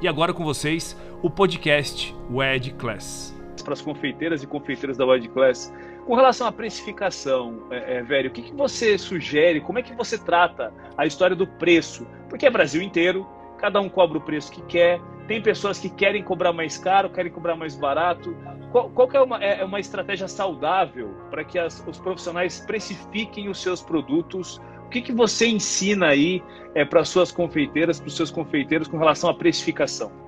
E agora com vocês, o podcast Wed Class. Para as confeiteiras e confeiteiras da Wed Class, com relação à precificação, é, é, velho, o que, que você sugere? Como é que você trata a história do preço? Porque é Brasil inteiro, cada um cobra o preço que quer. Tem pessoas que querem cobrar mais caro, querem cobrar mais barato. Qual, qual é, uma, é uma estratégia saudável para que as, os profissionais precifiquem os seus produtos que, que você ensina aí é, para suas confeiteiras, para os seus confeiteiros com relação à precificação?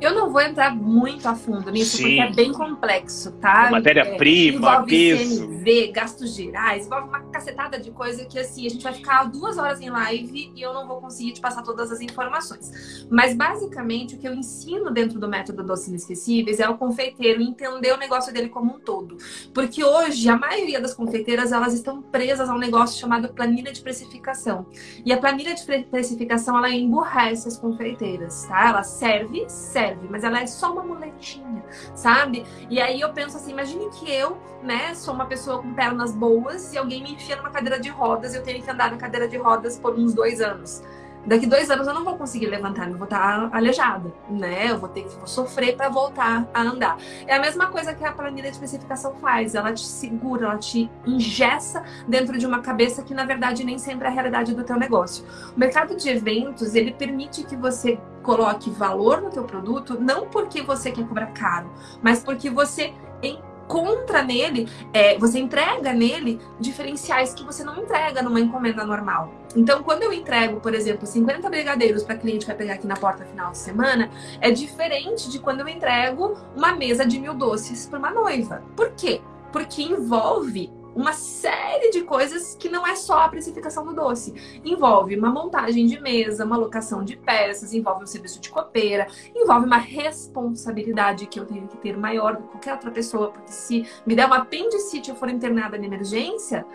Eu não vou entrar muito a fundo nisso, Sim. porque é bem complexo, tá? Matéria-prima, é, peso. CMV, gastos gerais, envolve uma cacetada de coisa que, assim, a gente vai ficar duas horas em live e eu não vou conseguir te passar todas as informações. Mas, basicamente, o que eu ensino dentro do método Doces Inesquecíveis é o confeiteiro entender o negócio dele como um todo. Porque hoje, a maioria das confeiteiras, elas estão presas a um negócio chamado planilha de precificação. E a planilha de precificação, ela emburrece as confeiteiras, tá? Ela serve, serve serve, mas ela é só uma muletinha, sabe? E aí eu penso assim, imagine que eu, né, sou uma pessoa com pernas boas e alguém me enfia numa cadeira de rodas e eu tenho que andar na cadeira de rodas por uns dois anos daqui dois anos eu não vou conseguir levantar, eu vou estar aleijada, né? Eu vou ter que sofrer para voltar a andar. É a mesma coisa que a planilha de especificação faz, ela te segura, ela te ingessa dentro de uma cabeça que na verdade nem sempre é a realidade do teu negócio. O mercado de eventos, ele permite que você coloque valor no teu produto, não porque você quer cobrar caro, mas porque você encontra nele, é, você entrega nele diferenciais que você não entrega numa encomenda normal. Então, quando eu entrego, por exemplo, 50 brigadeiros para cliente que vai pegar aqui na porta final de semana, é diferente de quando eu entrego uma mesa de mil doces para uma noiva. Por quê? Porque envolve uma série de coisas que não é só a precificação do doce. Envolve uma montagem de mesa, uma locação de peças, envolve um serviço de copeira, envolve uma responsabilidade que eu tenho que ter maior do que qualquer outra pessoa, porque se me der uma apendicite e eu for internada na emergência,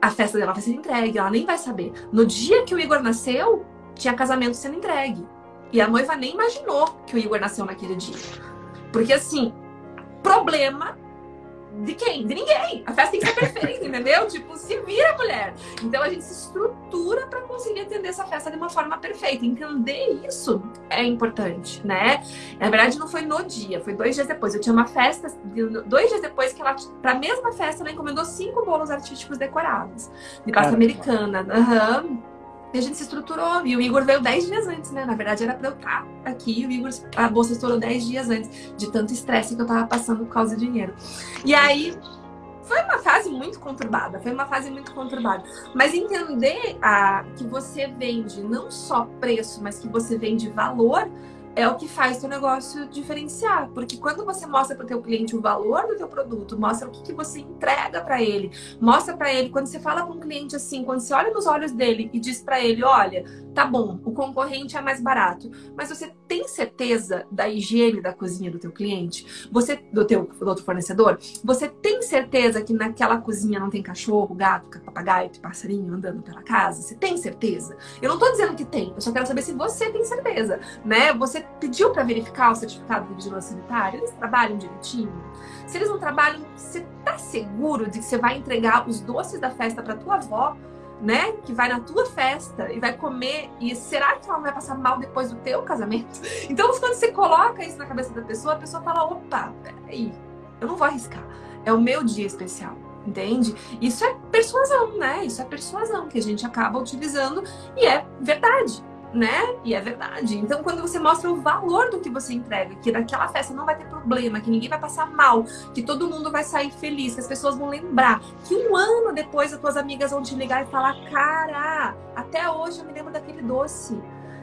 a festa dela vai ser entregue, ela nem vai saber. No dia que o Igor nasceu, tinha casamento sendo entregue. E a noiva nem imaginou que o Igor nasceu naquele dia. Porque assim, problema de quem? De ninguém. A festa tem que ser perfeita, entendeu? Tipo, se vira, mulher. Então a gente se estrutura para conseguir atender essa festa de uma forma perfeita. Entender isso é importante, né? Na verdade, não foi no dia, foi dois dias depois. Eu tinha uma festa, dois dias depois que ela, pra mesma festa, ela encomendou cinco bolos artísticos decorados de pasta americana. Aham. Uhum. E a gente se estruturou. E o Igor veio 10 dias antes, né? Na verdade, era pra eu estar aqui. E o Igor, a bolsa estourou 10 dias antes, de tanto estresse que eu tava passando por causa do dinheiro. E aí. Foi uma fase muito conturbada, foi uma fase muito conturbada. Mas entender a, que você vende não só preço, mas que você vende valor, é o que faz teu negócio diferenciar, porque quando você mostra para o teu cliente o valor do teu produto, mostra o que, que você entrega para ele, mostra para ele quando você fala com um cliente assim, quando você olha nos olhos dele e diz para ele, olha, tá bom, o concorrente é mais barato, mas você tem certeza da higiene da cozinha do teu cliente, você do teu do outro fornecedor, você tem certeza que naquela cozinha não tem cachorro, gato, papagaio, passarinho andando pela casa? Você tem certeza? Eu não tô dizendo que tem, eu só quero saber se você tem certeza, né? Você pediu para verificar o certificado de vigilância sanitária? Eles trabalham direitinho? Se eles não trabalham, você tá seguro de que você vai entregar os doces da festa para tua avó, né? Que vai na tua festa e vai comer e será que ela vai passar mal depois do teu casamento? Então, quando você coloca isso na cabeça da pessoa, a pessoa fala: opa, peraí, eu não vou arriscar. É o meu dia especial entende? Isso é persuasão, né? Isso é persuasão que a gente acaba utilizando e é verdade né? E é verdade. Então, quando você mostra o valor do que você entrega, que daquela festa não vai ter problema, que ninguém vai passar mal, que todo mundo vai sair feliz, que as pessoas vão lembrar, que um ano depois as tuas amigas vão te ligar e falar: Cara, até hoje eu me lembro daquele doce.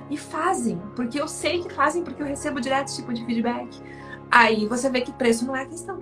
E fazem, porque eu sei que fazem, porque eu recebo direto esse tipo de feedback. aí você vê que preço não é a questão.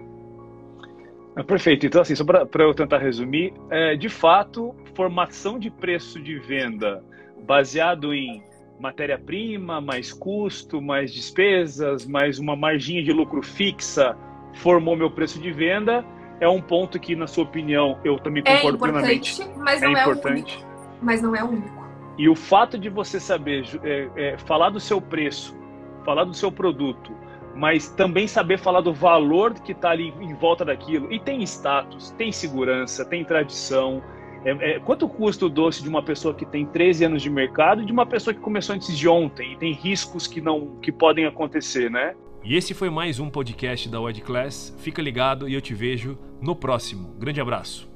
Ah, perfeito. Então, assim, só para eu tentar resumir, é, de fato, formação de preço de venda baseado em matéria-prima, mais custo, mais despesas, mais uma margem de lucro fixa, formou meu preço de venda. É um ponto que, na sua opinião, eu também é concordo é plenamente. Mas não é, importante. É mas não é o único. E o fato de você saber é, é, falar do seu preço, falar do seu produto, mas também saber falar do valor que está ali em volta daquilo. E tem status, tem segurança, tem tradição. É, é, quanto custa o doce de uma pessoa que tem 13 anos de mercado e de uma pessoa que começou antes de ontem e tem riscos que não que podem acontecer, né? E esse foi mais um podcast da Wed Class. Fica ligado e eu te vejo no próximo. Grande abraço.